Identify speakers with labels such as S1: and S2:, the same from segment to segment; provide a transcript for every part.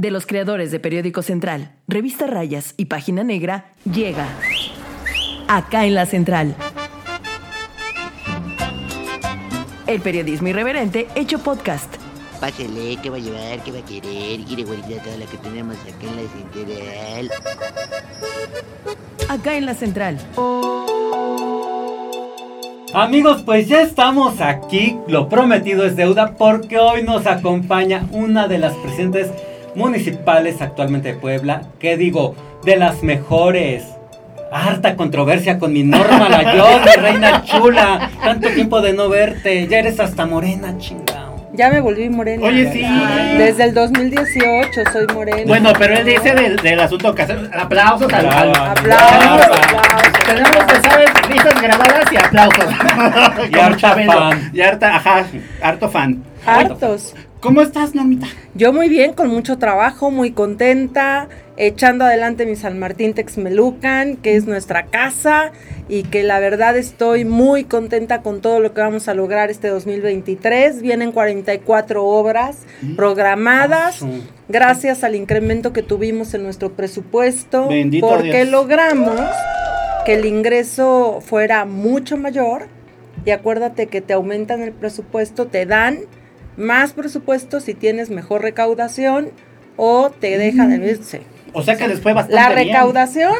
S1: de los creadores de Periódico Central, Revista Rayas y Página Negra, llega acá en la Central. El periodismo irreverente hecho podcast.
S2: Pásele, ¿qué va a llevar? ¿Qué va a querer? Quiere guardar toda la que tenemos acá en la central.
S1: Acá en la Central.
S3: Amigos, pues ya estamos aquí, lo prometido es deuda, porque hoy nos acompaña una de las presidentes municipales actualmente de Puebla, que digo, de las mejores. Harta controversia con mi Norma Layón, mi reina chula. Tanto tiempo de no verte, ya eres hasta morena, chingao.
S4: Ya me volví morena.
S5: Oye, sí.
S4: Desde el 2018 soy morena.
S5: Bueno, pero él dice del, del asunto que hace. Aplausos al.
S4: Aplausos, aplausos.
S5: Tenemos que sabes risas grabadas y aplausos.
S3: Y harta fan.
S5: Y harta, ajá, harto fan.
S4: Hartos.
S5: ¿Cómo estás, Normita?
S4: Yo muy bien, con mucho trabajo, muy contenta, echando adelante mi San Martín Texmelucan, que es nuestra casa, y que la verdad estoy muy contenta con todo lo que vamos a lograr este 2023. Vienen 44 obras programadas.
S3: Ah, sí.
S4: Gracias al incremento que tuvimos en nuestro presupuesto,
S5: Bendito
S4: porque
S5: Dios.
S4: logramos que el ingreso fuera mucho mayor. Y acuérdate que te aumentan el presupuesto, te dan más presupuesto si tienes mejor recaudación o te dejan el sí.
S5: O sea que después bastante
S4: La
S5: bien.
S4: recaudación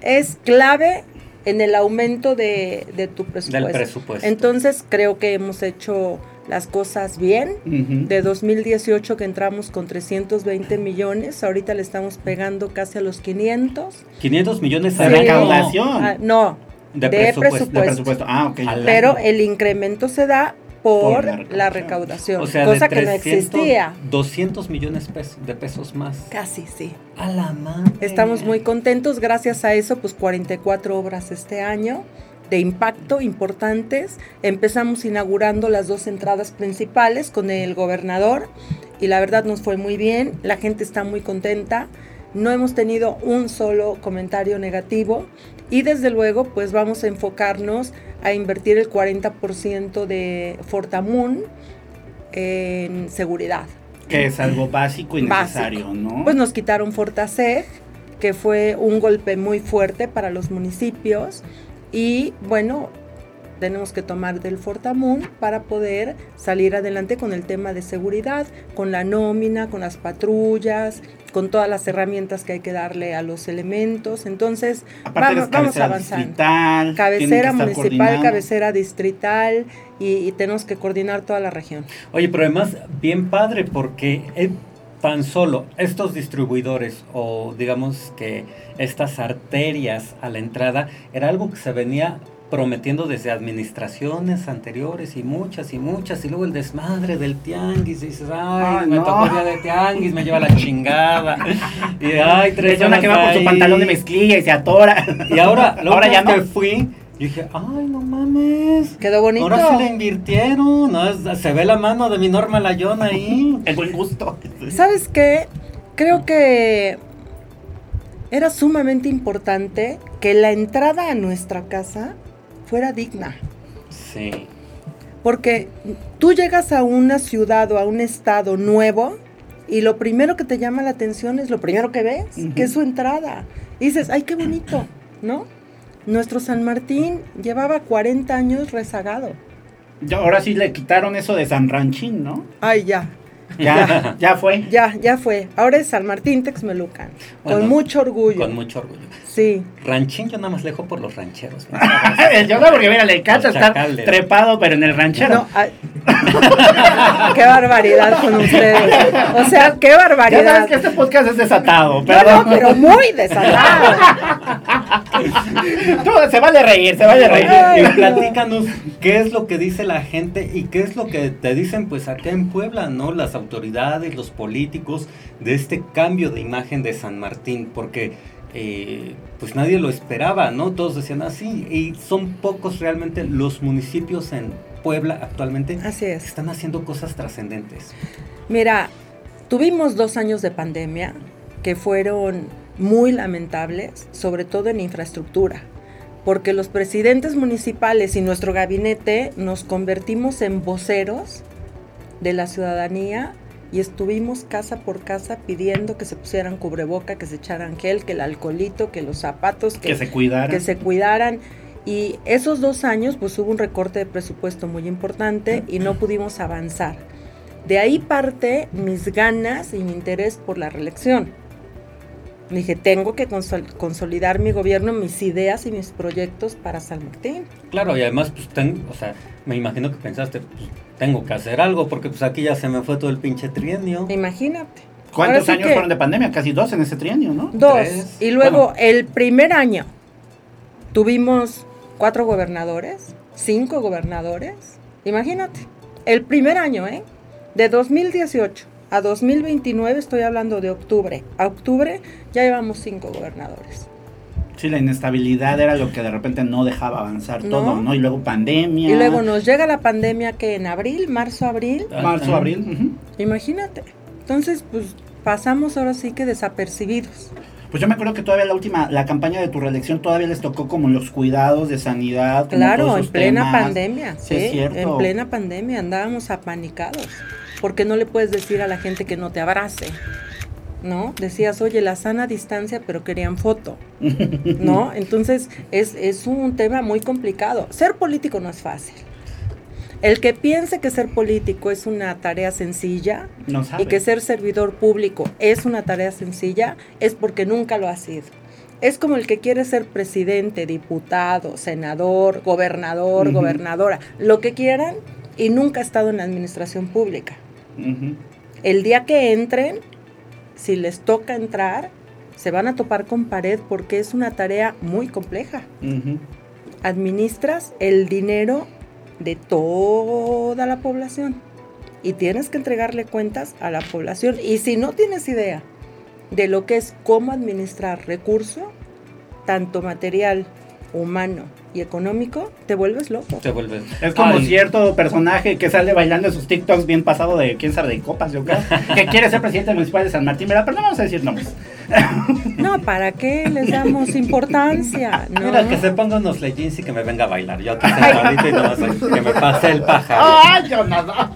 S4: es clave en el aumento de, de tu presupuesto.
S3: Del presupuesto.
S4: Entonces creo que hemos hecho las cosas bien.
S5: Ujú.
S4: De 2018 que entramos con 320 millones, ahorita le estamos pegando casi a los 500.
S3: 500 millones
S5: De
S4: Sí.
S5: recaudación.
S4: Ah, no,
S3: De
S4: de,
S3: presupuesto.
S4: presupuesto.
S5: De presupuesto. Ah, ok.
S3: Al
S4: Pero el incremento se da por,
S5: Por la
S4: la
S5: recaudación.
S4: recaudación,
S3: O sea,
S4: cosa
S3: de
S4: que no
S3: 300,
S4: existía.
S3: 200 millones pesos- de pesos más.
S4: Casi, sí.
S3: A la madre.
S4: Estamos muy contentos, gracias a eso, pues 44 obras este año de impacto importantes. Empezamos inaugurando las dos entradas principales con el gobernador y la verdad nos fue muy bien, la gente está muy contenta, no hemos tenido un solo comentario negativo y desde luego pues vamos a enfocarnos a invertir el 40% de Fortamun en seguridad.
S5: Que es algo básico y
S4: Básico.
S5: necesario, ¿no?
S4: Pues nos quitaron Fortaseg, que fue un golpe muy fuerte para los municipios. Y bueno, tenemos que tomar del Fortamun para poder salir adelante con el tema de seguridad, con la nómina, con las patrullas, con todas las herramientas que hay que darle a los elementos. Entonces, vamos, vamos
S5: cabecera
S4: avanzando.
S5: distrital,
S4: Cabecera municipal, cabecera distrital y, y tenemos que coordinar toda la región.
S3: Oye, pero además, bien padre, porque eh, tan solo estos distribuidores o digamos que estas arterias a la entrada era algo que se venía prometiendo desde administraciones anteriores y muchas y muchas y luego el desmadre del tianguis y dices ay
S5: Ay,
S3: me
S5: no.
S3: tocó el día de tianguis me lleva la chingada y ay tres
S5: Persona que va con su
S3: ahí.
S5: pantalón de mezclilla y se atora.
S3: y ahora
S5: Ahora ya no.
S3: que fui yo dije ay no mames
S4: Quedó bonito.
S3: Ahora sí le invirtieron, ¿no? Se ve la mano de mi Norma Layón ahí.
S5: El buen gusto.
S4: ¿Sabes qué? Creo que era sumamente importante que la entrada a nuestra casa fuera digna.
S3: Sí.
S4: Porque tú llegas a una ciudad o a un estado nuevo y lo primero que te llama la atención es lo primero que ves, que es su entrada. Y dices, ay, qué bonito, ¿no? Nuestro San Martín llevaba 40 años rezagado.
S5: Ya, ahora sí le quitaron eso de San Ranchín, ¿no?
S4: Ay, ya,
S5: Ya, ya fue.
S4: ya, ya fue. Ahora es San Martín Texmelucan.
S3: Bueno,
S4: con mucho orgullo.
S3: Con mucho orgullo.
S4: Sí.
S3: Ranchín yo nada más lejo por los rancheros.
S5: Yo no, porque mira, le encanta
S3: Los
S5: estar
S3: chacales.
S5: trepado, pero en el ranchero.
S4: No, ay. qué barbaridad con ustedes. O sea, qué
S5: ya
S4: barbaridad.
S5: sabes que este podcast es desatado,
S4: No,
S5: perdón.
S4: no, pero muy desatado.
S5: Tú, se vale reír, se vale reír.
S3: Y
S4: no.
S3: platícanos qué es lo que dice la gente y qué es lo que te dicen pues acá en Puebla, ¿no? Las autoridades, los políticos de este cambio de imagen de San Martín, porque eh, pues nadie lo esperaba, ¿no? Todos decían así y son pocos realmente los municipios en Puebla actualmente
S4: Así
S3: que
S4: es.
S3: están haciendo cosas trascendentes.
S4: Mira, tuvimos dos años de pandemia que fueron muy lamentables, sobre todo en infraestructura, porque los presidentes municipales y nuestro gabinete nos convertimos en voceros de la ciudadanía y estuvimos casa por casa pidiendo que se pusieran cubreboca, que se echaran gel, que el alcoholito, que los zapatos,
S5: Que se cuidaran.
S4: que se cuidaran. Y esos dos años, pues hubo un recorte de presupuesto muy importante y no pudimos avanzar. De ahí parte mis ganas y mi interés por la reelección. Dije, tengo que consol- consolidar mi gobierno, mis ideas y mis proyectos para San Martín.
S3: Claro, y además, pues, ten- o sea, me imagino que pensaste, pues, tengo que hacer algo, porque pues aquí ya se me fue todo el pinche trienio.
S4: Imagínate.
S5: ¿Cuántos
S4: sí
S5: años
S4: que-
S5: fueron de pandemia? Casi dos en ese trienio, ¿no?
S4: Dos.
S3: Tres.
S4: Y luego
S3: Bueno.
S4: el primer año tuvimos cuatro gobernadores, cinco gobernadores. Imagínate. El primer año, ¿eh? De 2018 a 2029, estoy hablando de octubre. A octubre ya llevamos cinco gobernadores.
S5: Sí, la inestabilidad era lo que de repente no dejaba avanzar
S4: No.
S5: todo, ¿no? Y luego pandemia.
S4: Y luego nos llega la pandemia que en abril, marzo, abril.
S5: Marzo,
S3: Ah,
S5: abril. ujú.
S4: Imagínate. Entonces, pues pasamos ahora sí que desapercibidos.
S5: Pues yo me acuerdo que todavía la última, la campaña de tu reelección todavía les tocó como los cuidados de sanidad. como
S4: Claro,
S5: todos
S4: en plena
S5: temas.
S4: pandemia,
S5: Sí,
S4: sí,
S5: es cierto.
S4: en plena pandemia andábamos apanicados, porque no le puedes decir a la gente que no te abrace, ¿no? Decías, oye, la sana distancia, pero querían foto, ¿no? Entonces es, es un tema muy complicado. Ser político no es fácil. El que piense que ser político es una tarea sencilla
S5: No
S4: y que ser servidor público es una tarea sencilla es porque nunca lo ha sido. Es como el que quiere ser presidente, diputado, senador, gobernador, gobernadora, lo que quieran y nunca ha estado en la administración pública. El día que entren, si les toca entrar, se van a topar con pared porque es una tarea muy compleja. Administras el dinero de toda la población y tienes que entregarle cuentas a la población. Y si no tienes idea de lo que es cómo administrar recurso, tanto material, humano y económico, te vuelves loco.
S3: Te vuelves.
S5: Es como
S3: Ay,
S5: cierto personaje que sale bailando en sus TikToks bien pasado de quién sabe de copas, yo creo, que quiere ser presidente municipal de San Martín, ¿verdad? Pero no vamos a decir nombres.
S4: No, ¿para qué les damos importancia? No.
S3: Mira, que se ponga unos leggings y que me venga a bailar. Yo sentadito y nomás que me pase el pájaro.
S5: ¡Ay, Jonathan!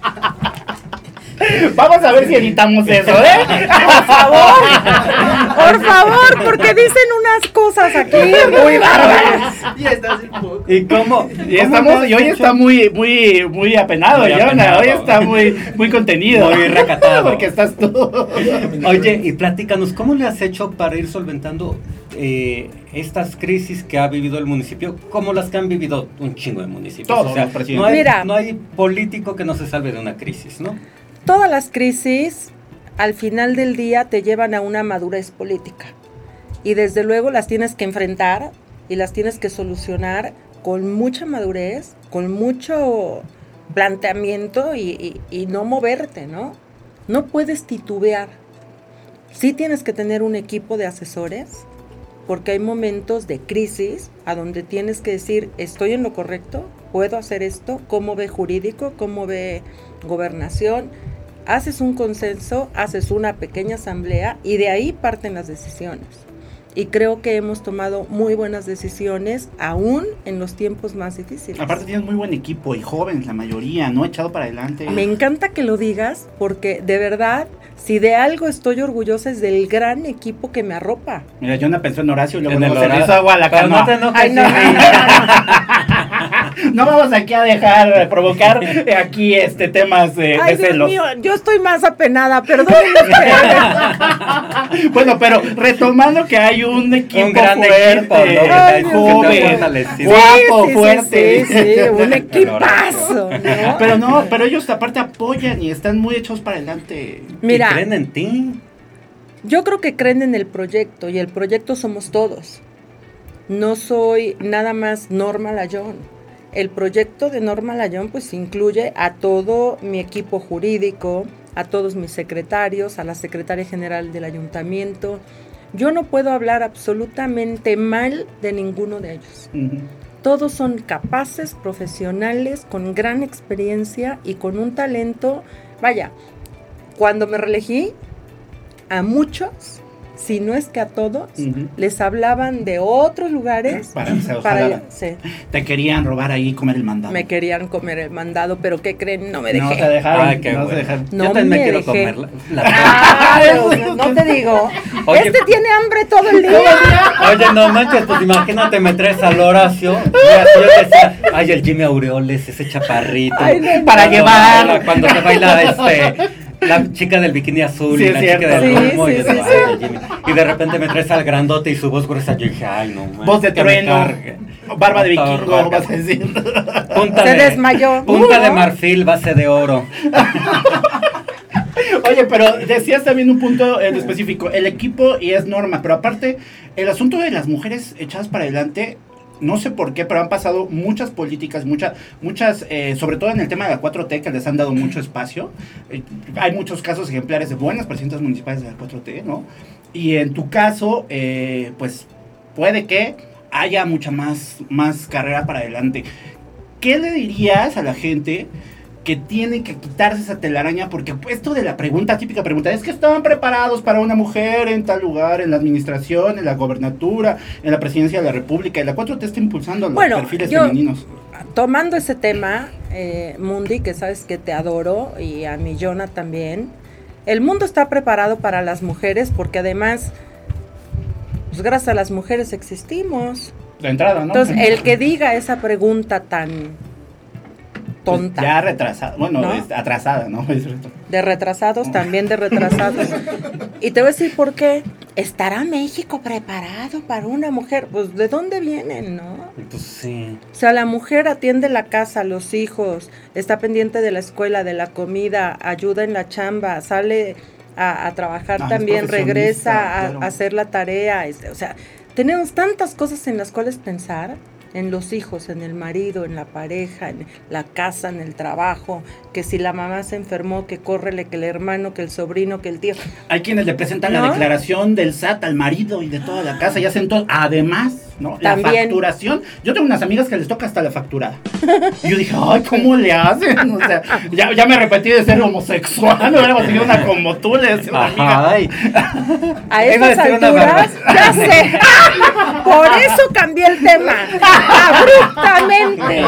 S5: Vamos a ver si editamos eso, ¿eh?
S4: Por favor, por favor, porque dicen unas cosas aquí muy bárbaras.
S2: Ya estás en po-
S3: ¿Y cómo?
S5: Y, estamos, y hoy está muy, muy, muy apenado,
S3: Muy apenado.
S5: Hoy está muy, muy contenido.
S3: Muy recatado.
S5: Porque estás tú.
S3: Oye, y platícanos, ¿cómo le has hecho para ir solventando eh, estas crisis que ha vivido el municipio, como las que han vivido un chingo de municipios?
S5: Todos los presidentes.
S3: no hay,
S4: Mira.
S3: no hay político que no se salve de una crisis, ¿no?
S4: Todas las crisis al final del día te llevan a una madurez política. Y desde luego las tienes que enfrentar y las tienes que solucionar con mucha madurez, con mucho planteamiento y, no moverte, ¿no? No puedes titubear. Sí tienes que tener un equipo de asesores porque hay momentos de crisis a donde tienes que decir, estoy en lo correcto, puedo hacer esto, cómo ve jurídico, cómo ve gobernación. Haces un consenso, haces una pequeña asamblea y de ahí parten las decisiones. Y creo que hemos tomado muy buenas decisiones aún en los tiempos más difíciles.
S5: Aparte tienes muy buen equipo y jóvenes la mayoría, ¿no? Echado para adelante.
S4: Me encanta que lo digas porque de verdad, si de algo estoy orgullosa es del gran equipo que me arropa.
S5: Mira, Jonah pensó en Horacio y luego,
S3: En el
S5: se le hizo agua a la canoa.
S3: no
S4: Ay, no.
S5: No vamos aquí a dejar provocar aquí este temas de,
S4: Ay,
S5: de
S4: Dios
S5: celos.
S4: mío, yo estoy más apenada, perdónenme ustedes.
S5: bueno, pero retomando que hay un equipo
S3: Un gran
S5: fuerte,
S3: equipo, ¿no?
S5: Joven, guapo,
S4: Sí, sí,
S5: fuerte.
S4: Sí, sí, un equipazo, ¿no?
S5: Pero no, pero ellos aparte apoyan y están muy hechos para adelante.
S4: Mira,
S3: Y creen en ti.
S4: Yo creo que creen en el proyecto y el proyecto somos todos. No soy nada más Norma Layón. El proyecto de Norma Layón pues incluye a todo mi equipo jurídico, a todos mis secretarios, a la secretaria general del ayuntamiento. Yo no puedo hablar absolutamente mal de ninguno de ellos. Todos son capaces, profesionales, con gran experiencia y con un talento. Vaya, cuando me reelegí, a muchos si no es que a todos, les hablaban de otros lugares
S5: Para
S4: para sí,
S5: Te querían robar ahí y comer el mandado.
S4: me querían comer el mandado, pero ¿qué creen? No me
S5: No
S4: dejé.
S5: te dejaron.
S3: Ay, qué
S5: no te
S3: bueno.
S5: dejaron.
S4: No
S3: Yo también me
S4: me
S3: quiero
S4: dejé.
S3: comer la, la-
S4: Ah, no te digo.
S3: Oye.
S4: este tiene hambre todo el día.
S3: Oye, no manches, pues imagínate, me traes al Horacio. Y así yo decía, ay, el Jimmy Aureoles, ese chaparrito.
S4: Ay, no, no.
S5: Para llevar.
S3: Cuando se baila este. La chica del bikini azul
S5: Sí,
S3: y la
S5: cierto.
S3: chica del
S4: Sí,
S3: rumbo. y,
S4: sí, sí, sí.
S3: Y de repente me traes al grandote y su voz gruesa. Yo dije, ay, no manches.
S5: Voz de trueno. Barba de vikingo,
S3: Vargas.
S5: vas a decir.
S3: Punta
S4: Se
S3: de-
S4: desmayó.
S3: Punta de
S4: Uh.
S3: marfil, base de oro.
S5: Oye, pero decías también un punto en específico, el equipo y es norma, pero aparte, el asunto de las mujeres echadas para adelante, no sé por qué, pero han pasado muchas políticas, muchas, muchas, eh, sobre todo en el tema de la 4T, que les han dado mucho espacio. Eh, hay muchos casos ejemplares de buenas presidentas municipales de la 4T, ¿no? Y en tu caso, eh, pues puede que haya mucha más, más carrera para adelante. ¿Qué le dirías a la gente que tiene que quitarse esa telaraña? Porque pues, esto de la pregunta, típica pregunta, es que estaban preparados para una mujer en tal lugar, en la administración, en la gobernatura, en la presidencia de la república, y la 4T está impulsando los
S4: Bueno,
S5: perfiles
S4: yo-
S5: femeninos.
S4: Tomando ese tema, eh, Mundi, que sabes que te adoro, y a mi Jonah también, el mundo está preparado para las mujeres porque además, pues gracias a las mujeres existimos.
S5: De entrada, ¿no?
S4: Entonces, el que diga esa pregunta tan tonta,
S5: ya retrasada, bueno,
S4: ¿No?
S5: es atrasada, ¿no? Es
S4: de retrasados, también de retrasados. Y te voy a decir por qué. ¿Estará México preparado para una mujer? Pues, ¿de dónde vienen, no?
S3: Pues sí.
S4: O sea, la mujer atiende la casa, los hijos, está pendiente de la escuela, de la comida, ayuda en la chamba, sale a, a trabajar
S5: Ah,
S4: también, regresa a,
S5: claro.
S4: a hacer la tarea. este, o sea, tenemos tantas cosas en las cuales pensar, en los hijos, en el marido, en la pareja, en la casa, en el trabajo, que si la mamá se enfermó, que córrele, que el hermano, que el sobrino, que el tío.
S5: Hay quienes le presentan la declaración del SAT al marido y de toda la casa y hacen todo. Además, ¿no? La
S4: También.
S5: facturación. Yo tengo unas amigas que les toca hasta la facturada. Y yo dije, ay, ¿cómo le hacen? O sea, ya, ya me arrepentí de ser homosexual. No hubiera conseguido una como tú, le decía una amiga.
S3: Ajá, ay.
S4: A
S3: una
S4: alturas, ya sé. Por eso cambié el tema. Abruptamente.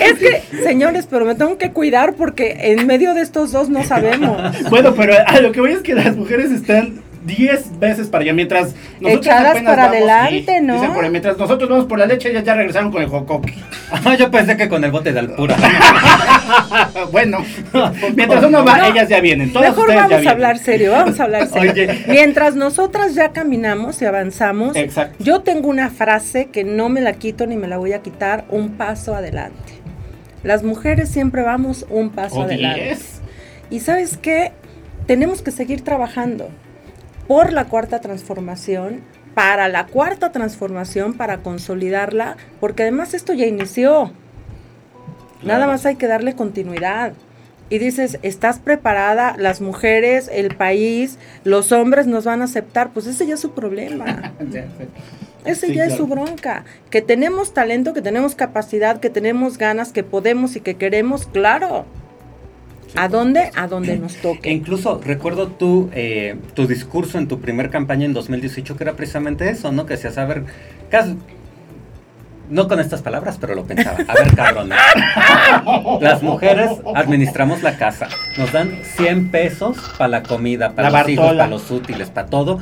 S4: Es que, señores, pero me tengo que cuidar porque en medio de estos dos no sabemos.
S5: Bueno, pero a lo que voy es que las mujeres están 10 veces para allá mientras nosotros
S4: Echadas
S5: apenas
S4: para
S5: vamos,
S4: adelante, ¿no?
S5: dicen por ahí, mientras nosotros vamos por la leche, ellas ya regresaron con el jocoque.
S3: Ah, Yo pensé que con el bote de alpura.
S5: bueno, mientras uno va,
S4: No.
S5: ellas ya vienen. Todas
S4: Mejor
S5: ya
S4: vamos a
S5: vienen.
S4: hablar serio, vamos a hablar serio.
S3: Oye.
S4: Mientras nosotras ya caminamos y avanzamos,
S5: Exacto.
S4: yo tengo una frase que no me la quito ni me la voy a quitar, un paso adelante. Las mujeres siempre vamos un paso
S5: O
S4: adelante.
S5: 10.
S4: Y sabes qué? Tenemos que seguir trabajando por la cuarta transformación, para la cuarta transformación, para consolidarla, porque además esto ya inició. Nada más hay que darle continuidad. Y dices, ¿estás preparada? Las mujeres, el país, los hombres nos van a aceptar. Pues ese ya es su problema. Ese
S5: Sí,
S4: ya es su bronca. Que tenemos talento, que tenemos capacidad, que tenemos ganas, que podemos y que queremos, claro. ¿A dónde? A donde nos
S3: E
S4: toque.
S3: incluso recuerdo tu, eh, tu discurso en tu primer campaña en 2018 que era precisamente eso, ¿no? Que hacía saber, cas- no con estas palabras, pero lo pensaba. A ver, cabrones. Las mujeres administramos la casa. Nos dan 100 pesos para la comida, para
S5: La
S3: los hijos, para los útiles, para todo.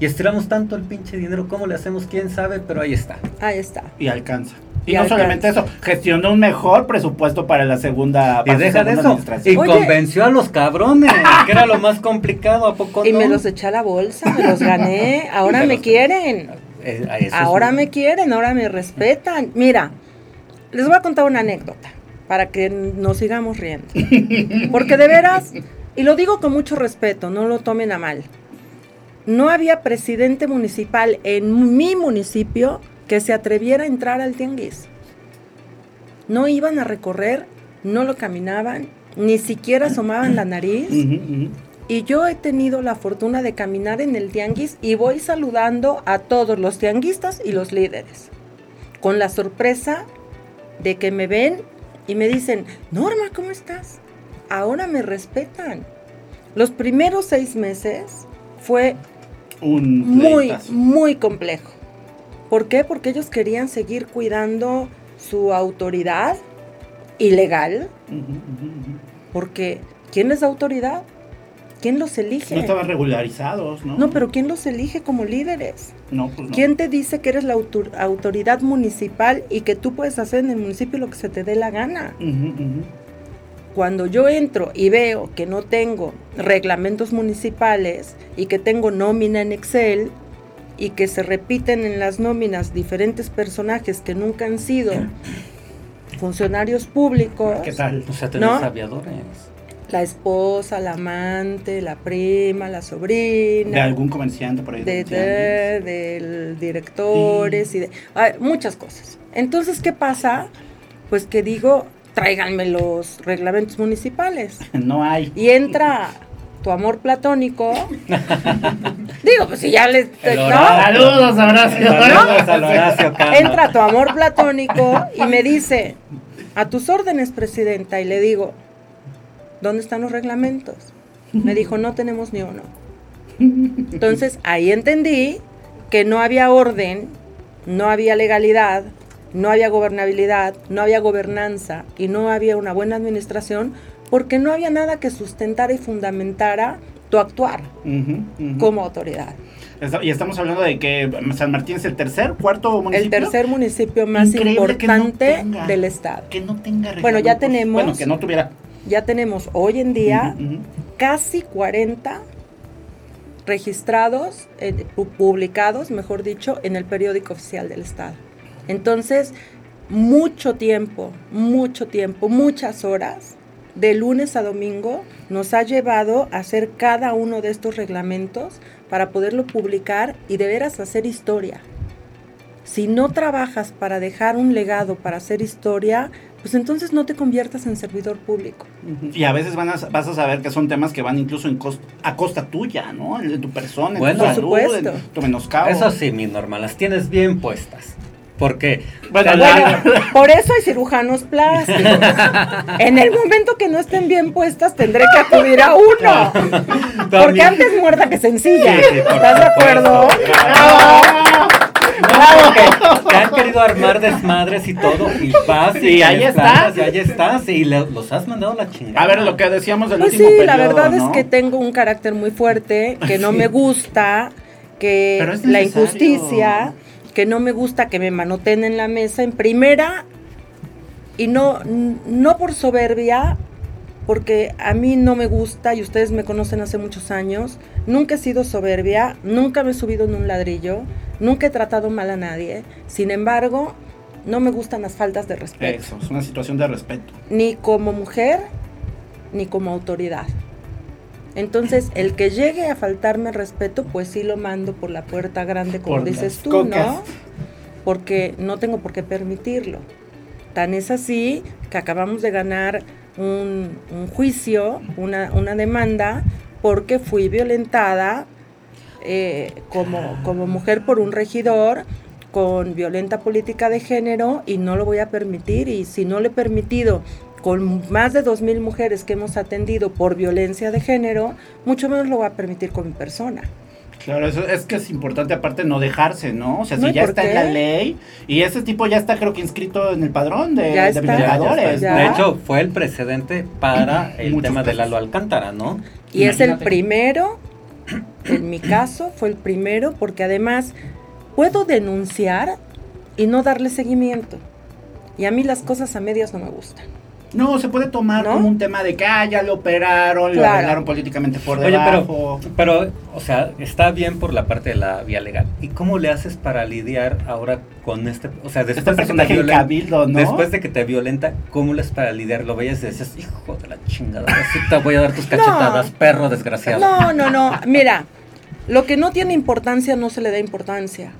S3: Y estiramos tanto el pinche dinero. ¿Cómo le hacemos? ¿Quién sabe? Pero ahí está.
S4: Ahí está.
S5: Y alcanza. Y,
S4: Y
S5: no solamente eso, gestionó un mejor presupuesto para la segunda,
S3: Y
S5: para su
S3: deja de
S5: segunda
S3: eso.
S5: administración.
S3: Y
S4: Oye.
S3: convenció a los cabrones, que era lo más complicado, ¿a poco
S4: Y
S3: no?
S4: me los eché a la bolsa, me los gané. Ahora me
S3: los-
S4: quieren.
S3: Eh, es
S4: Ahora me quieren, ahora me respetan. Mira, les voy a contar una anécdota para que nos sigamos riendo. Porque de veras, y lo digo con mucho respeto, no lo tomen a mal. No había presidente municipal en mi municipio que se atreviera a entrar al tianguis. No iban a recorrer, no lo caminaban, ni siquiera asomaban la nariz. Y yo he tenido la fortuna de caminar en el tianguis y voy saludando a todos los tianguistas y los líderes. Con la sorpresa de que me ven y me dicen, Norma, ¿cómo estás? Ahora me respetan. Los primeros seis meses fue
S5: Un
S4: muy, muy complejo. ¿Por qué? Porque ellos querían seguir cuidando su autoridad ilegal, porque ¿quién les da autoridad? ¿Quién los elige?
S5: No estaban regularizados, ¿no?
S4: No, pero ¿quién los elige como líderes?
S5: No, pues no.
S4: ¿Quién te dice que eres la autor- autoridad municipal y que tú puedes hacer en el municipio lo que se te dé la gana? Cuando yo entro y veo que no tengo reglamentos municipales y que tengo nómina en Excel y que se repiten en las nóminas diferentes personajes que nunca han sido funcionarios públicos,
S5: ¿Qué tal?
S3: O sea, tenés
S4: ¿No?
S3: aviadores.
S4: la esposa, la amante, la prima, la
S5: De
S4: sobrina,
S5: algún comerciante por ahí.
S4: de,
S5: de-
S4: de- del directores y de ay, muchas cosas. Entonces, ¿qué pasa? Pues que digo, tráiganme los reglamentos municipales.
S5: No hay.
S4: Y entra tu amor platónico. Digo, pues si ya le...
S3: El
S4: ¿no?
S3: Horacio.
S5: Saludos, Horacio.
S3: Saludos al Horacio.
S4: Entra tu amor platónico y me dice, a tus órdenes, presidenta. Y le digo, ¿dónde están los reglamentos? Me dijo, no tenemos ni uno. Entonces ahí entendí que no había orden, no había legalidad, no había gobernabilidad, no había gobernanza y no había una buena administración porque no había nada que sustentara y fundamentara tu actuar como autoridad.
S5: Y estamos hablando de que San Martín es el tercer, cuarto municipio.
S4: El tercer municipio más
S5: Increíble que no
S4: importante
S5: tenga.
S4: del estado.
S5: Que no tenga
S4: Bueno, ya tenemos-
S5: Bueno, que no tuviera.
S4: Ya tenemos hoy en día casi 40 registrados, eh, pu- publicados, mejor dicho, en el periódico oficial del Estado. Entonces, mucho tiempo, mucho tiempo, muchas horas, de lunes a domingo, nos ha llevado a hacer cada uno de estos reglamentos para poderlo publicar y de veras hacer historia. Si no trabajas para dejar un legado, para hacer historia, pues entonces no te conviertas en servidor público.
S5: Y a veces van a, vas a saber que son temas que van incluso en a costa tuya, ¿no? En tu persona, en
S3: Bueno.
S5: tu salud, en tu menoscabo.
S3: Eso sí, mi normal, las tienes bien puestas. Porque
S5: Bueno,
S3: la-
S4: Bueno, por eso hay cirujanos plásticos. En el momento que no estén bien puestas, tendré que acudir a uno. Porque antes muerta que sencilla.
S3: Sí,
S4: ¿Estás de acuerdo?
S3: que te han querido armar desmadres y todo, y vas y
S5: Y ahí
S3: les
S5: está.
S3: plantas, y ahí estás, y le- los has mandado a la chingada.
S5: A ver, lo que decíamos del
S4: Pues
S5: último
S4: sí, la verdad
S5: ¿no?
S4: es que tengo un carácter muy fuerte, que no
S5: Sí.
S4: me gusta, que la injusticia, que no me gusta que me manoten en la mesa en primera y no, no por soberbia, porque a mí no me gusta y ustedes me conocen hace muchos años, nunca he sido soberbia, nunca me he subido en un ladrillo, nunca he tratado mal a nadie, sin embargo, no me gustan las faltas de respeto
S5: Eso, es una situación de respeto.
S4: ni como mujer ni como autoridad. Entonces, el que llegue a faltarme el respeto, pues sí lo mando por la puerta grande, como
S5: Por
S4: dices tú,
S5: cocas.
S4: ¿no? Porque no tengo por qué permitirlo. Tan es así que acabamos de ganar un, un juicio, una, una demanda, porque fui violentada eh, como, como mujer por un regidor con violenta política de género y no lo voy a permitir y si no lo he permitido con más de 2.000 mujeres que hemos atendido por violencia de género, mucho menos lo voy a permitir con mi persona.
S5: Claro, eso es que es importante aparte no dejarse, ¿no? O sea,
S4: No,
S5: si
S4: ¿y
S5: ya está en la ley y ese tipo ya está creo que inscrito en el padrón de,
S4: Ya
S5: de
S4: está.
S3: Ya, ya
S5: violadores.
S3: está.
S4: ya.
S3: De hecho, fue el precedente para el
S5: Muchos
S3: tema de
S5: casos.
S3: Lalo Alcántara, ¿no?
S4: Y es el primero, en mi caso fue el primero, porque además puedo denunciar y no darle seguimiento. Y a mí las cosas a medias no me gustan.
S5: No, se puede tomar
S4: ¿No?
S5: como un tema de que ah, ya lo operaron, lo
S4: Claro.
S5: arreglaron políticamente por
S3: Oye,
S5: debajo.
S3: pero, pero, o sea, está bien por la parte de la vía legal. ¿Y cómo le haces para lidiar ahora con este, o sea, después
S5: este
S3: de que te violenta,
S5: cabildo, ¿no?
S3: después de que te violenta, cómo le haces para lidiar? Lo veías y decías, hijo de la chingada, así te voy a dar tus cachetadas, perro desgraciado.
S4: No, no, no. Mira, lo que no tiene importancia no se le da importancia.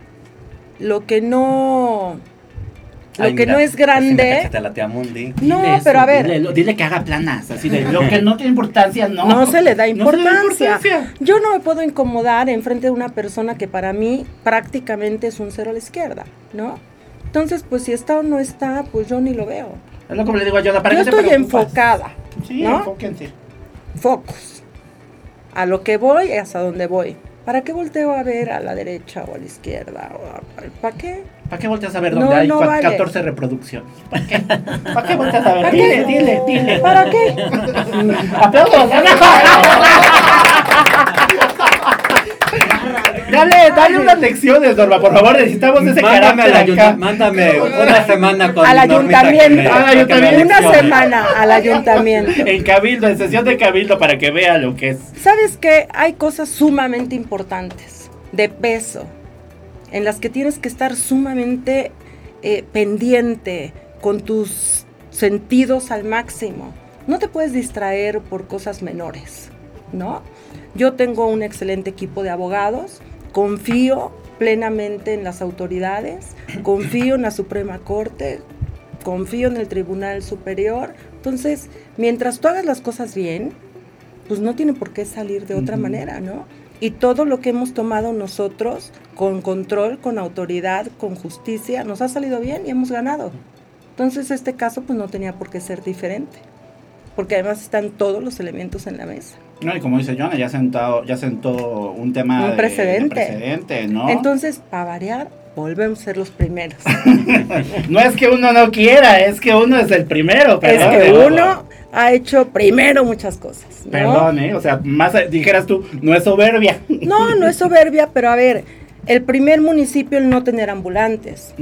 S4: Lo que no... Lo
S3: Ay,
S4: que
S3: mira,
S4: no es grande...
S3: la Mundi.
S4: No,
S5: Dile eso,
S4: pero a ver,
S5: Dile, dile que haga planas, así de lo que no tiene importancia, no.
S4: no se le da
S5: No se le da
S4: importancia. Yo no me puedo incomodar en frente de una persona que para mí prácticamente es un cero a la izquierda, ¿no? Entonces, pues si está o no está, pues yo ni lo veo.
S5: Es lo que le digo a Yoda, ¿para
S4: Yo
S5: qué te
S4: estoy enfocada,
S5: Sí,
S4: ¿no?
S5: enfóquense.
S4: focus. A lo que voy y hasta donde voy. ¿Para qué volteo a ver a la derecha o a la izquierda? ¿Para qué?
S5: ¿Para qué volteas a ver
S4: No,
S5: donde hay
S4: no vale.
S5: 14 reproducciones? ¿Para qué? ¿Para qué volteas a ver?
S4: ¿Para
S5: Dile, dile, dile.
S4: ¿Para qué?
S5: ¡Aplausos! Dale, dale unas lecciones, Norma, por favor, necesitamos ese
S3: Mándame, al
S5: carácter acá.
S3: mándame una semana con
S4: Al
S3: que
S4: ayuntamiento.
S5: Al
S3: que
S5: ayuntamiento.
S4: Una semana al ayuntamiento.
S5: En cabildo, en sesión de cabildo, para que vea lo que es.
S4: ¿Sabes qué? Hay cosas sumamente importantes, de peso, en las que tienes que estar sumamente eh, pendiente, con tus sentidos al máximo. No te puedes distraer por cosas menores, ¿no? Yo tengo un excelente equipo de abogados, confío plenamente en las autoridades, confío en la Suprema Corte, confío en el Tribunal Superior. Entonces, mientras tú hagas las cosas bien, pues no tiene por qué salir de otra manera, ¿no? Y todo lo que hemos tomado nosotros con control, con autoridad, con justicia, nos ha salido bien y hemos ganado. Entonces este caso pues no tenía por qué ser diferente, porque además están todos los elementos en la mesa.
S5: No, y como dice Jonah, ya sentado, ya sentó un tema
S4: Un
S5: de-
S4: precedente.
S5: de precedente, ¿no?
S4: Entonces, para variar, volvemos a ser los primeros.
S5: no es que uno no quiera, es que uno es el primero,
S4: es
S5: perdón.
S4: que
S5: ¿no?
S4: uno ha hecho primero muchas cosas. ¿no?
S5: Perdón, ¿eh? O sea, más dijeras tú, no es soberbia.
S4: No, no es soberbia, pero a ver, el primer municipio en no tener ambulantes.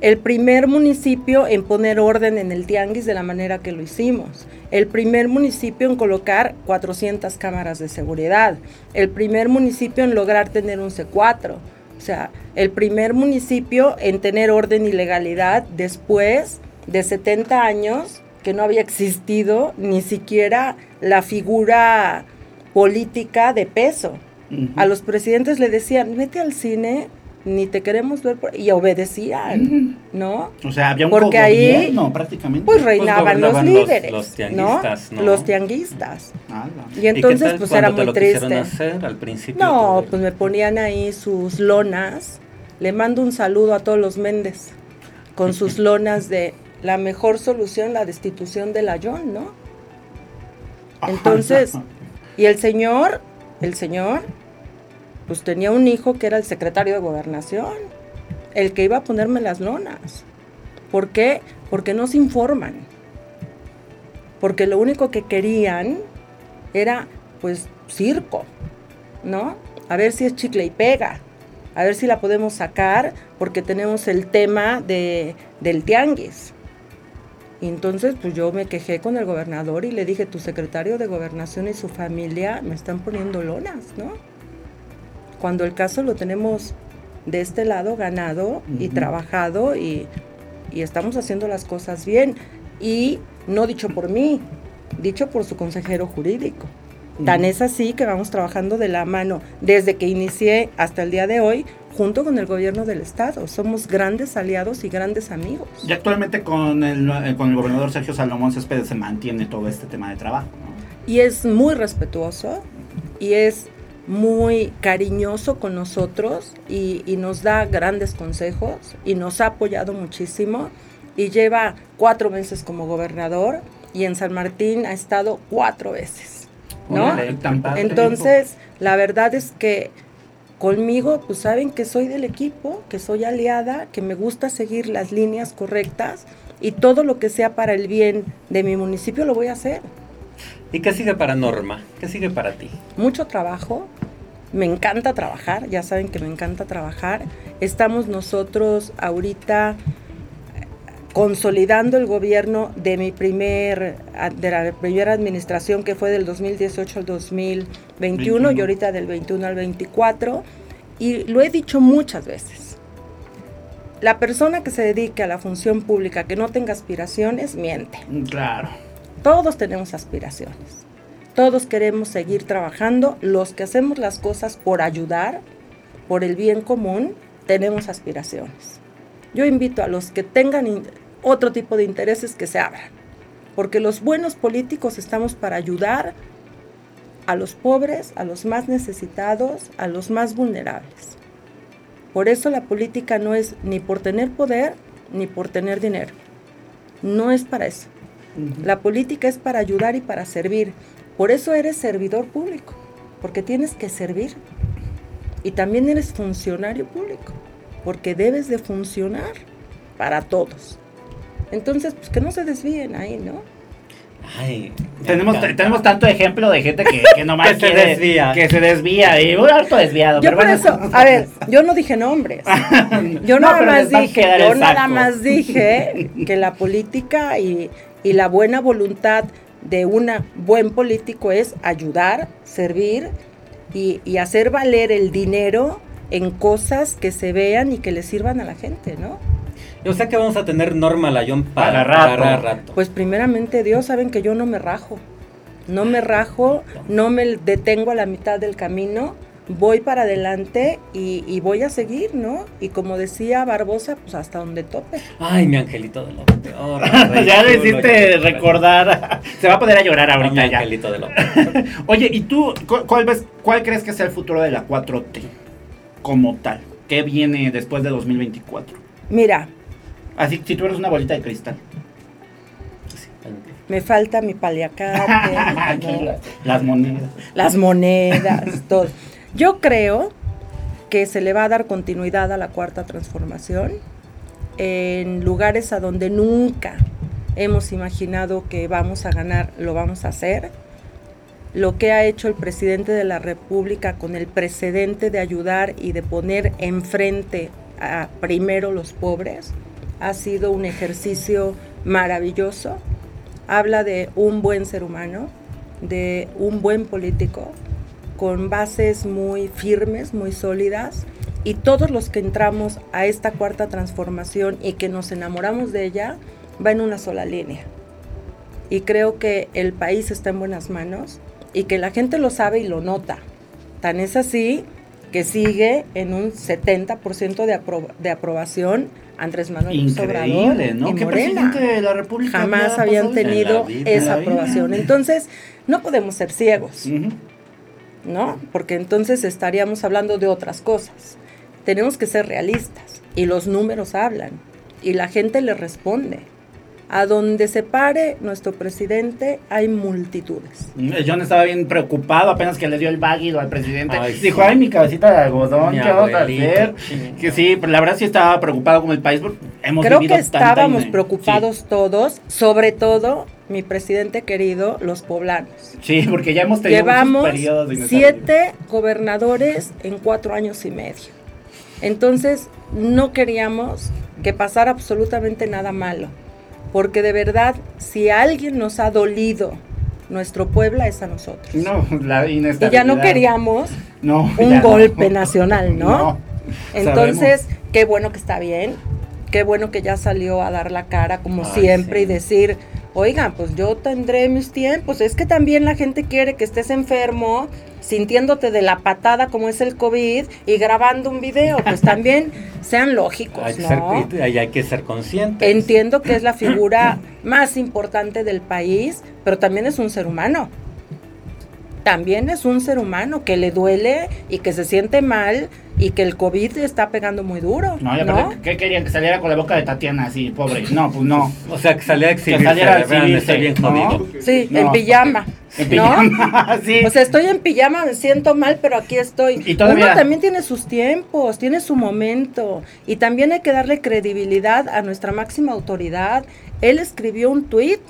S4: El primer municipio en poner orden en el tianguis de la manera que lo hicimos. El primer municipio en colocar 400 cámaras de seguridad. El primer municipio en lograr tener un C4. O sea, el primer municipio en tener orden y legalidad después de 70 años que no había existido ni siquiera la figura política de peso. A los presidentes le decían, vete al cine, ni te queremos ver, por-", y obedecían, ¿no?
S5: O sea, había un
S4: Porque ahí,
S5: gobierno prácticamente.
S4: Pues reinaban los
S3: gobernaban los-
S4: líderes,
S3: los
S4: ¿no?
S3: tianguistas, ¿no?
S4: Los tianguistas.
S5: Ala.
S4: Y
S3: ¿Y qué
S4: entonces,
S3: tal
S4: pues era
S3: te
S4: muy triste.
S3: hacer al principio?
S4: No, pues me ponían ahí sus lonas. Le mando un saludo a todos los Méndez con sus lonas de la mejor solución, la destitución del Ayón, ¿no? Entonces, y el señor, el señor, pues tenía un hijo que era el secretario de gobernación, el que iba a ponerme las lonas. ¿Por qué? Porque no se informan. Porque lo único que querían era, pues, circo, ¿no? A ver si es chicle y pega, a ver si la podemos sacar, porque tenemos el tema de, del tianguis. Y entonces, pues yo me quejé con el gobernador y le dije, tu secretario de gobernación y su familia me están poniendo lonas, ¿no? Cuando el caso lo tenemos de este lado ganado y
S5: Ujú.
S4: trabajado y, y estamos haciendo las cosas bien. Y no dicho por mí, dicho por su consejero jurídico. Tan es así que vamos trabajando de la mano desde que inicié hasta el día de hoy junto con el gobierno del estado. Somos grandes aliados y grandes amigos.
S5: Y actualmente con el, eh, con el gobernador Sergio Salomón Céspedes se mantiene todo este tema de trabajo, ¿no?
S4: Y es muy respetuoso y es muy cariñoso con nosotros y, y nos da grandes consejos y nos ha apoyado muchísimo y lleva cuatro meses como gobernador y en San Martín ha estado cuatro veces, ¿no? Entonces, la verdad es que conmigo, pues saben que soy del equipo, que soy aliada, que me gusta seguir las líneas correctas y todo lo que sea para el bien de mi municipio lo voy a hacer.
S3: ¿Y qué sigue para Norma? ¿Qué sigue para ti?
S4: Mucho trabajo, me encanta trabajar, ya saben que me encanta trabajar. Estamos nosotros ahorita consolidando el gobierno de mi primer de la primera administración que fue del 2018 al 2021
S5: 21.
S4: y ahorita del 21 al 24 y lo he dicho muchas veces. La persona que se dedique a la función pública que no tenga aspiraciones miente.
S5: Claro.
S4: Todos tenemos aspiraciones. Todos queremos seguir trabajando. Los que hacemos las cosas por ayudar, por el bien común, tenemos aspiraciones. Yo invito a los que tengan otro tipo de intereses que se abran. Porque los buenos políticos estamos para ayudar a los pobres, a los más necesitados, a los más vulnerables. Por eso la política no es ni por tener poder ni por tener dinero. No es para eso. La política es para ayudar y para servir. Por eso eres servidor público, porque tienes que servir. y también eres funcionario público, porque debes de funcionar para todos. Entonces, pues que no se desvíen ahí, ¿no?
S3: Ay,
S5: Tenemos, tenemos tanto ejemplo de gente que, que nomás
S3: Que se
S5: quiere-
S3: desvía.
S5: Que se desvía. Y un harto desviado.
S4: Yo
S5: pero
S4: por
S5: bueno.
S4: eso, a ver, yo no dije nombres. Yo
S5: No,
S4: nada más dije, yo nada
S5: saco.
S4: más dije que la política y, y la buena voluntad de un buen político es ayudar, servir y, y hacer valer el dinero en cosas que se vean y que le sirvan a la gente, ¿no?
S3: Yo sé que vamos a tener Norma Layón para,
S5: Para rato.
S4: Pues primeramente Dios, saben que yo no me rajo, no me rajo, no me detengo a la mitad del camino, voy para adelante y, y voy a seguir, ¿no? Y como decía Barbosa, pues hasta donde tope.
S3: Ay, mi angelito de López. Oh,
S5: ya le hiciste recordar. Se va a poner a llorar
S3: a mi
S5: ahorita ya.
S3: angelito de López.
S5: Oye, ¿y tú cu- cuál, ves, cuál crees que sea el futuro de la 4T como tal? ¿Qué viene después de 2024?
S4: Mira,
S5: Así, si tú eres una bolita de cristal.
S4: me falta mi paliacate, ¿no?
S5: Las monedas.
S4: las monedas, todo. Yo creo que se le va a dar continuidad a la cuarta transformación en lugares a donde nunca hemos imaginado que vamos a ganar, lo vamos a hacer. Lo que ha hecho el presidente de la República con el precedente de ayudar y de poner enfrente a primero los pobres ha sido un ejercicio maravilloso. Habla de un buen ser humano, de un buen político, con bases muy firmes, muy sólidas, y todos los que entramos a esta cuarta transformación y que nos enamoramos de ella, va en una sola línea. Y creo que el país está en buenas manos y que la gente lo sabe y lo nota. Tan es así que sigue en un 70% de, apro- de aprobación Andrés Manuel
S5: Increíble, ¿no? ¿Qué presidente de la República
S4: jamás
S5: había
S4: habían tenido
S3: vida.
S4: esa
S5: vida.
S4: aprobación. Entonces, no podemos ser ciegos. ¿no? Porque entonces estaríamos hablando de otras cosas. Tenemos que ser realistas y los números hablan y la gente le responde. A donde se pare nuestro presidente hay multitudes.
S5: El John estaba bien preocupado apenas que le dio el váguido al presidente.
S3: Ay, sí.
S5: Dijo, ay, mi cabecita de algodón,
S3: Mi
S5: ¿qué vamos a hacer?
S3: sí.
S5: Que sí, pero la verdad sí estaba preocupado con el país porque hemos
S4: Creo que estábamos preocupados todos, sobre todo mi presidente querido, los poblanos.
S5: Sí, porque ya hemos tenido
S4: Llevamos
S5: periodos de
S4: siete gobernadores en cuatro años y medio. Entonces, no queríamos que pasara absolutamente nada malo, porque de verdad, si alguien nos ha dolido nuestro Puebla, es a nosotros.
S5: No, la
S4: y
S5: inestabilidad.
S4: ya no queríamos
S5: No,
S4: un
S5: no.
S4: golpe nacional, ¿no?
S5: No,
S4: Entonces, qué bueno que está bien, qué bueno que ya salió a dar la cara como
S3: Ay,
S4: siempre
S3: sí.
S4: y decir, oigan, pues yo tendré mis tiempos. Es que también la gente quiere que estés enfermo, sintiéndote de la patada como es el COVID y grabando un video. Pues también sean lógicos,
S3: Hay que,
S4: ¿no?
S3: ser, hay, hay que ser conscientes.
S4: Entiendo que es la figura más importante del país, pero también es un ser humano. También es un ser humano que le duele y que se siente mal y que el COVID está pegando muy duro.
S5: No, ya
S4: ¿no?
S5: ¿qué querían? Que saliera con la boca de Tatiana así, pobre. No, pues no.
S3: O sea, que salía a exhibirse,
S5: saliera a exhibirse,
S3: bien
S5: ¿no?
S3: jodido.
S4: Sí,
S5: No.
S4: en pijama.
S5: En
S4: ¿no?
S5: pijama, sí.
S4: O sea, estoy en pijama, me siento mal, pero aquí estoy.
S5: Y todavía-
S4: Uno también tiene sus tiempos, tiene su momento. Y también hay que darle credibilidad a nuestra máxima autoridad. Él escribió un tuit.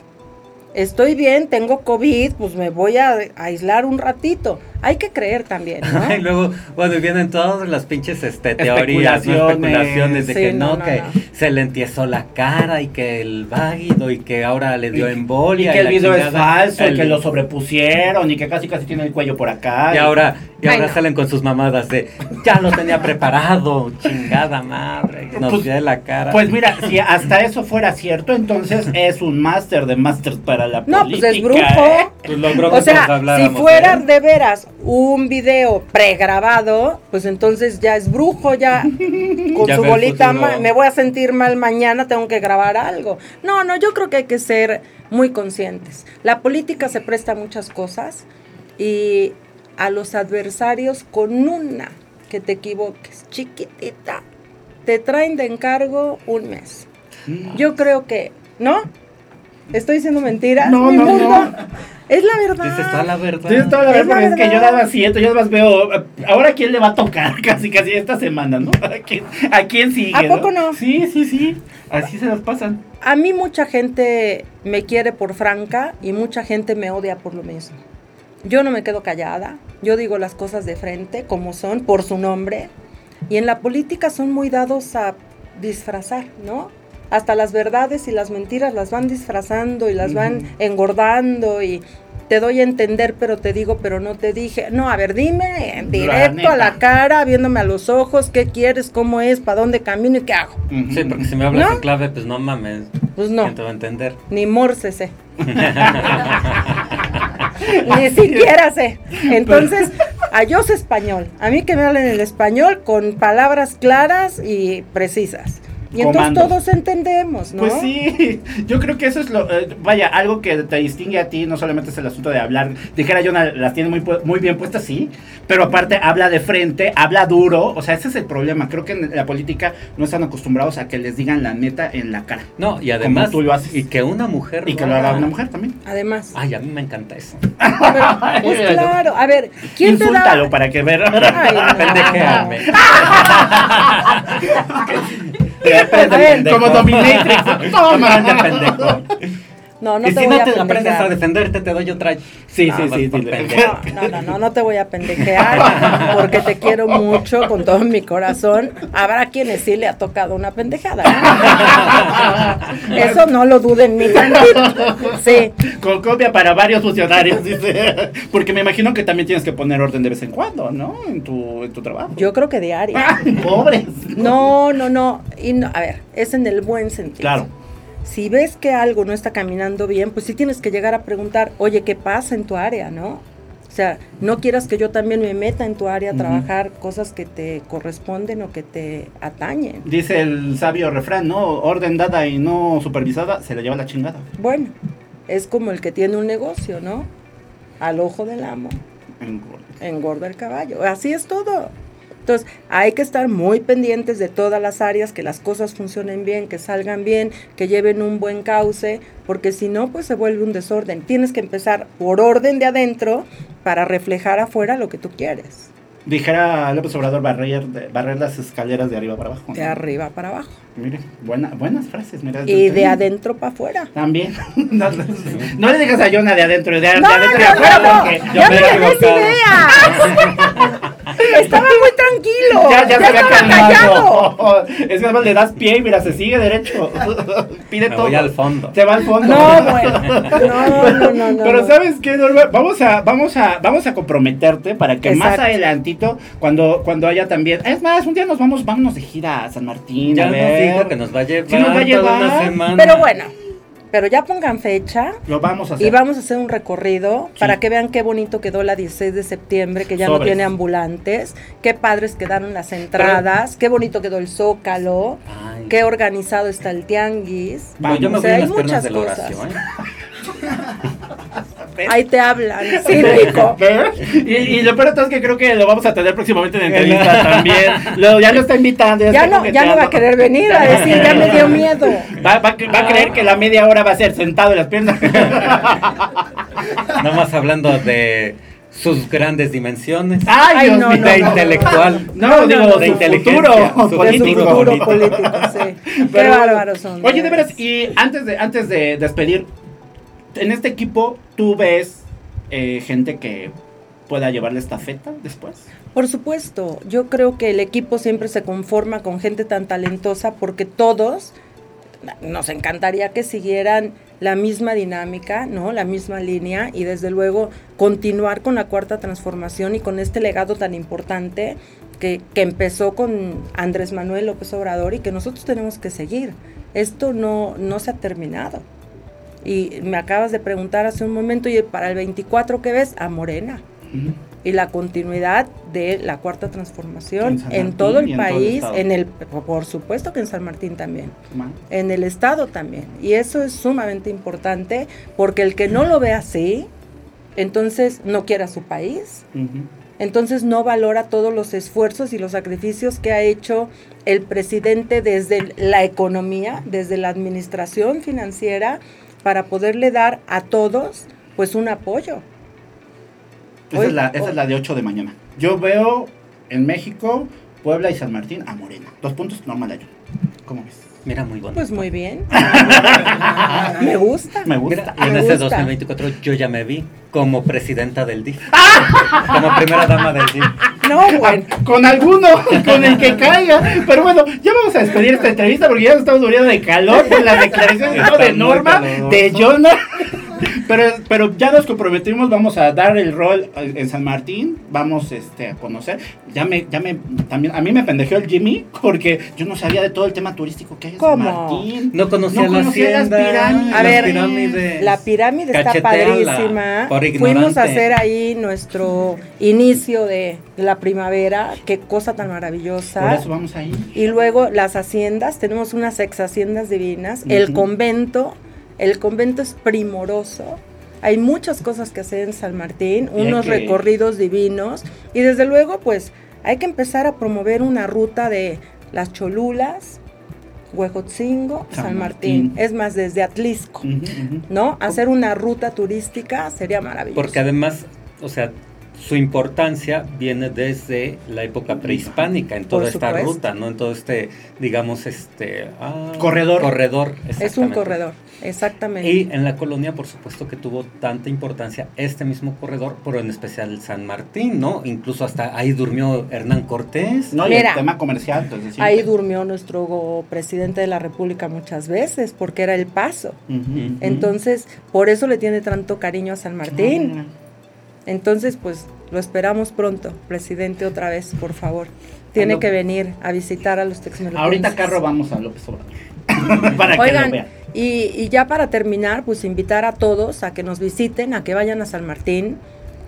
S4: Estoy bien, tengo COVID, pues me voy a aislar un ratito. Hay que creer también, ¿no?
S3: Y luego, bueno, y vienen todas las pinches este, teorías, ¿no?
S5: Especulaciones.
S3: especulaciones de
S4: Sí,
S3: que
S4: no,
S3: no,
S4: no,
S3: que
S4: no.
S3: se le entiesó la cara y que el váguido y que ahora le dio
S5: Y-
S3: embolia.
S5: Y que el video es falso, y que lo sobrepusieron y que casi casi tiene el cuello por acá.
S3: Y ahora, y ahora
S4: no.
S3: salen con sus mamadas de ya lo tenía preparado, chingada madre, nos
S5: Pues-
S3: dio la cara.
S5: Pues mira, si hasta eso fuera cierto, entonces es un máster de másters para la
S4: No,
S5: política.
S4: pues es brujo.
S5: ¿eh?
S3: Pues logró
S4: O
S3: que
S4: sea, si fuera
S3: de él.
S4: Un video pregrabado, pues entonces ya es brujo, ya con
S3: Ya
S4: su bolita, me voy a sentir mal mañana, tengo que grabar algo. No, no, yo creo que hay que ser muy conscientes. La política se presta a muchas cosas y a los adversarios con una que te equivoques, chiquitita, te traen de encargo un mes. Yo creo que, ¿no? ¿Estoy diciendo mentiras?
S5: No,
S4: Mi
S5: no,
S4: mundo
S5: no.
S4: Es la verdad.
S3: Dices toda la verdad.
S5: Tienes toda la
S4: Es
S5: verdad,
S4: la
S5: porque es que yo daba siete, yo más veo. eh, Ahora, ¿quién le va a tocar? Casi, casi esta semana, ¿no? ¿A quién, a quién sigue?
S4: ¿A poco no?
S5: Sí, sí, sí. Así se las pasan.
S4: A mí mucha gente me quiere por franca y mucha gente me odia por lo mismo. Yo no me quedo callada, yo digo las cosas de frente como son, por su nombre. Y en la política son muy dados a disfrazar, ¿no? Hasta las verdades y las mentiras las van disfrazando y las van engordando y te doy a entender, pero te digo, pero no te dije. No, a ver, dime en directo a la cara, viéndome a los ojos, qué quieres, cómo es, para dónde camino y qué hago.
S3: Sí, porque si me hablas
S4: ¿No?
S3: en clave, pues no mames.
S4: Pues no.
S3: ¿Quién te va a entender?
S4: Ni morse sé. Ni siquiera sé. Entonces, a yo sé español. A mí que me hablen el español con palabras claras y precisas. Y entonces
S5: Comandos.
S4: todos entendemos, ¿no?
S5: Pues sí, yo creo que eso es lo, eh, vaya, algo que te distingue a ti, no solamente es el asunto de hablar, dijera yo, las tiene muy, muy bien puestas, sí, pero aparte habla de frente, habla duro, o sea, ese es el problema, creo que en la política no están acostumbrados a que les digan la neta en la cara,
S3: No, y además.
S5: tú lo haces.
S3: Y que una mujer.
S5: y que lo haga una mujer también.
S4: Además.
S3: Ay, a mí me encanta eso.
S4: Pero, pues claro, a ver, ¿quién te
S5: Insúltalo
S4: da?
S5: para que ver.
S4: Ay, no.
S3: Pendejeame.
S4: A ver,
S5: Como Dominatrix. Toma.
S4: No, no
S3: y
S4: te
S3: si
S4: voy
S3: no
S4: a
S3: te aprendes a defenderte, te doy otra.
S5: Sí,
S3: Ah,
S5: sí,
S3: vas
S5: sí, sí.
S4: No, no, no, no, no te voy a pendejear porque te quiero mucho con todo mi corazón. Habrá quienes sí le ha tocado una pendejada. ¿no? Eso no lo duden ni tantito. Sí,
S5: Con copia para varios funcionarios, dice. Porque me imagino que también tienes que poner orden de vez en cuando, ¿no? En tu, en tu trabajo.
S4: yo creo que diario.
S5: Ay, pobres.
S4: No, no, no. Y no, a ver, es en el buen sentido.
S5: Claro.
S4: Si ves que algo no está caminando bien, pues sí tienes que llegar a preguntar, oye, ¿qué pasa en tu área, no? O sea, no quieras que yo también me meta en tu área a trabajar cosas que te corresponden o que te atañen.
S5: Dice el sabio refrán, ¿no? Orden dada y no supervisada, se la lleva la chingada.
S4: Bueno, es como el que tiene un negocio, ¿no? Al ojo del amo,
S5: En-
S4: engorda el caballo. Así es todo. Entonces, hay que estar muy pendientes de todas las áreas, que las cosas funcionen bien, que salgan bien, que lleven un buen cauce, porque si no, pues se vuelve un desorden. Tienes que empezar por orden de adentro para reflejar afuera lo que tú quieres,
S5: Dijera López Obrador barrer, barrer las escaleras de arriba para abajo.
S4: de arriba para abajo
S5: Mire, buena, buenas frases, mira.
S4: y de adentro para afuera.
S5: También. No, no, no le digas a Jonah de adentro, de, de
S4: No,
S5: adentro afuera, porque
S4: ya
S3: me he
S4: idea. Estaba muy tranquilo.
S5: Ya, ya, se había calmado. Es que además le das pie y mira, se sigue derecho. Pide
S3: Me
S5: todo.
S3: voy al fondo.
S5: Se va al fondo.
S4: No, bueno. No, no, no, no.
S5: Pero
S4: no.
S5: ¿sabes qué, Norma? Vamos a, vamos a, vamos a comprometerte para que más adelantito, cuando, cuando haya también. Es más, un día nos vamos, vámonos de gira a San Martín.
S3: Ya
S5: a
S3: nos
S5: ver.
S3: dijo que nos va a llevar,
S5: Sí nos va a
S3: toda una
S5: llevar.
S3: semana.
S4: Pero bueno, pero ya pongan fecha
S5: Lo vamos a hacer.
S4: y vamos a hacer un recorrido
S5: Sí.
S4: para que vean qué bonito quedó la 16 de septiembre, que ya no tiene ambulantes, qué padres quedaron las entradas, qué bonito quedó el zócalo,
S3: Ay.
S4: qué organizado está el tianguis.
S3: No, yo me
S4: O sea, hay muchas
S3: de la
S4: cosas.
S3: ¿eh?
S4: Ahí te hablan, sí, rico.
S5: Y, y lo peor de todo es que creo que lo vamos a tener próximamente en entrevista también. Lo- ya lo está invitando.
S4: Ya
S5: está
S4: no, ya no va a querer venir a decir, ya me dio miedo.
S5: Va, va- va a creer que la media hora va a ser sentado en las piernas.
S3: Nada más hablando de sus grandes dimensiones.
S5: Ay, Dios
S4: no,
S5: mío.
S3: de intelectual.
S5: No,
S4: No, no,
S5: digo,
S4: no,
S5: de
S3: su
S5: inteligencia.
S3: futuro, su
S5: político.
S4: futuro político, sí. Qué
S5: Pero-
S4: bárbaros son.
S5: Oye, de veras, y antes de, antes de despedir, en este equipo, ¿tú ves eh, gente que pueda llevarle esta feta después?
S4: Por supuesto, yo creo que el equipo siempre se conforma con gente tan talentosa porque todos nos encantaría que siguieran la misma dinámica, ¿no? La misma línea y desde luego continuar con la cuarta transformación y con este legado tan importante que, que empezó con Andrés Manuel López Obrador y que nosotros tenemos que seguir. Esto no, no se ha terminado. Y me acabas de preguntar hace un momento, y para el 24, ¿qué ves? A Morena y la continuidad de la cuarta transformación
S5: En
S4: todo el
S5: todo
S4: país, en el por supuesto que en San Martín también,
S5: Man.
S4: en el estado también. Y eso es sumamente importante porque el que no lo ve así, entonces no quiere a su país, entonces no valora todos los esfuerzos y los sacrificios que ha hecho el presidente desde la economía, desde la administración financiera, para poderle dar a todos pues un apoyo.
S5: Esa,
S4: Hoy-
S5: es la, esa es la de 8 de mañana. Yo veo en México, Puebla y San Martín a Morena. Dos puntos, normal ayuno. ¿Cómo ves?
S3: Mira, muy bonito.
S4: Pues muy bien. Me gusta.
S5: Me
S3: Mira,
S5: gusta.
S3: y en
S4: Me
S3: ese
S4: gusta.
S3: 2024 yo ya me vi como presidenta del DIF. como primera dama del DIF.
S4: No, bueno.
S5: Ah, Con alguno, con el que caiga. Pero bueno, ya vamos a despedir esta entrevista porque ya nos estamos muriendo de calor las declaraciones
S3: Está
S5: ¿no? de Norma, de Jonah. Pero, pero ya nos comprometimos, vamos a dar el rol en San Martín, vamos este, a conocer. Ya me, ya me, también, a mí me pendejeó el Jimmy porque yo no sabía de todo el tema turístico que hay en
S4: ¿Cómo?
S5: San Martín.
S3: No conocía la
S5: conocía las
S3: hacienda.
S5: pirámides.
S4: A ver,
S3: pirámides.
S4: La pirámide está padrísima.
S3: por
S4: Fuimos a hacer ahí nuestro inicio de la primavera. Qué cosa tan
S5: Por
S4: maravillosa.
S5: eso vamos ahí.
S4: Y luego las haciendas, tenemos unas ex haciendas divinas. El convento, el convento es primoroso. Hay muchas cosas que hacer en San Martín, unos
S5: que-
S4: recorridos divinos. Y desde luego, pues hay que empezar a promover una ruta de las Cholulas, Huejotzingo,
S5: San
S4: San, Martín.
S5: Martín.
S4: Es más, desde Atlisco. ¿No? Hacer una ruta turística sería maravilloso.
S3: Porque además, o sea, su importancia viene desde la época prehispánica en toda esta ruta, ¿no? En todo este, digamos, este ah,
S5: Corredor.
S3: Corredor,
S4: es un corredor, exactamente.
S3: Y en la colonia, por supuesto, que tuvo tanta importancia este mismo corredor, pero en especial San Martín, ¿no? Incluso hasta ahí durmió Hernán Cortés.
S5: No, y el tema comercial, entonces sí.
S4: Ahí durmió nuestro presidente de la República muchas veces, porque era el paso. Entonces, por eso le tiene tanto cariño a San Martín. Entonces, pues lo esperamos pronto, presidente, otra vez, por favor. Tiene
S5: Ando-
S4: que venir a visitar a los texmeluquenses.
S5: Ahorita carro vamos a López Obrador. Para que lo
S4: Oigan,
S5: vean.
S4: y, y ya para terminar, pues invitar a todos a que nos visiten, a que vayan a San Martín,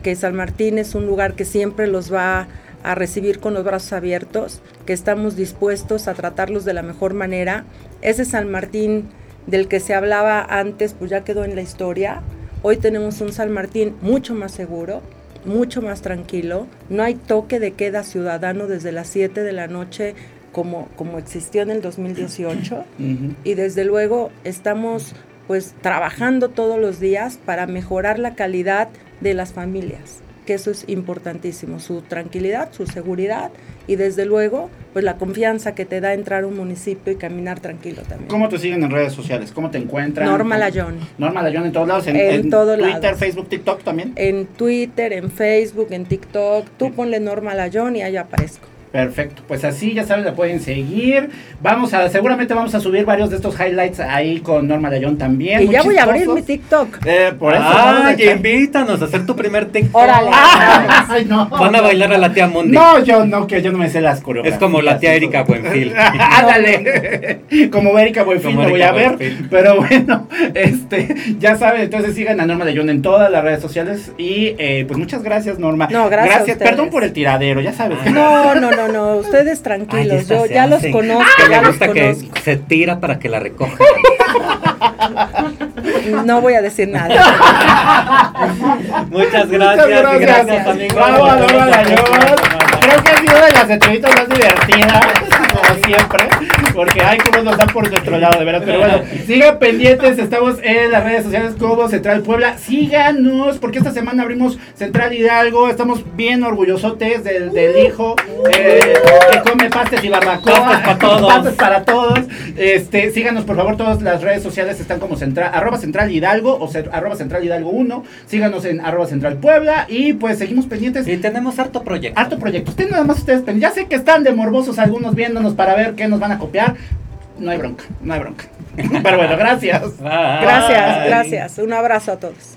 S4: que San Martín es un lugar que siempre los va a recibir con los brazos abiertos, que estamos dispuestos a tratarlos de la mejor manera. Ese San Martín del que se hablaba antes, pues ya quedó en la historia. Hoy tenemos un San Martín mucho más seguro, mucho más tranquilo. No hay toque de queda ciudadano desde las 7 de la noche como, como existió en el 2018
S5: Ujú.
S4: y desde luego estamos pues trabajando todos los días para mejorar la calidad de las familias, que eso es importantísimo, su tranquilidad, su seguridad y desde luego pues la confianza que te da entrar a un municipio y caminar tranquilo también.
S5: ¿Cómo te siguen en redes sociales? ¿Cómo te encuentran?
S4: Norma
S5: ¿Cómo-
S4: Layón.
S5: Norma Layón en todos lados. En,
S4: En
S5: en Twitter,
S4: lados.
S5: Facebook, TikTok también.
S4: En Twitter, en Facebook, en TikTok, tú ponle Norma Layón y ahí aparezco.
S5: Perfecto, pues así ya saben, la pueden seguir. Vamos a, seguramente vamos a subir varios de estos highlights ahí con Norma Layón también.
S4: Y ya voy a abrir mi TikTok.
S5: Eh, por eso.
S3: Ah,
S5: a
S3: invítanos a hacer tu primer TikTok.
S4: Órale.
S5: Ay, no.
S3: Van a bailar a la tía Mundi.
S5: No, yo no, que yo no me sé las coreografías.
S3: Es como la tía. Erika Buenfil.
S5: Ándale. Como Erika Buenfil
S3: Como
S5: me voy
S3: Erika
S5: a ver.
S3: Buenfil.
S5: Pero bueno, este, ya saben, entonces sigan a Norma Layón en todas las redes sociales. Y eh, pues muchas gracias, Norma.
S4: No, gracias a ustedes.
S5: Perdón por el tiradero, ya sabes.
S4: No, no, no, no, ustedes
S3: Ay,
S4: tranquilos, yo ya los conozco,
S3: Que
S4: ya
S3: le
S4: los
S3: gusta que
S4: conozco.
S3: se tira para que la recoja.
S4: No voy a decir nada.
S3: Muchas gracias.
S5: Muchas
S3: y gracias, amigos.
S5: Bravo. Creo que ha sido de las entrevistas más divertidas, como siempre, porque hay como nos dan por nuestro lado, de verdad. Pero bueno, sigan pendientes, estamos en las redes sociales como Central Puebla. Síganos, porque esta semana abrimos Central Hidalgo. Estamos bien orgullosotes del, del hijo eh, que come pastes y barbacoa.
S3: Pastes para todos.
S5: Pastes para todos. Este, síganos, por favor, todas las redes sociales están como central, arroba Central Hidalgo o arroba Central Hidalgo 1. Síganos en arroba Central Puebla y pues seguimos pendientes.
S3: Y tenemos harto proyecto.
S5: Harto proyecto. Ustedes nada más ustedes Ya sé que están de morbosos algunos viéndonos para ver qué nos van a copiar. No hay bronca, no hay bronca. Pero bueno, gracias.
S3: Bye.
S4: Gracias, gracias. Un abrazo a todos.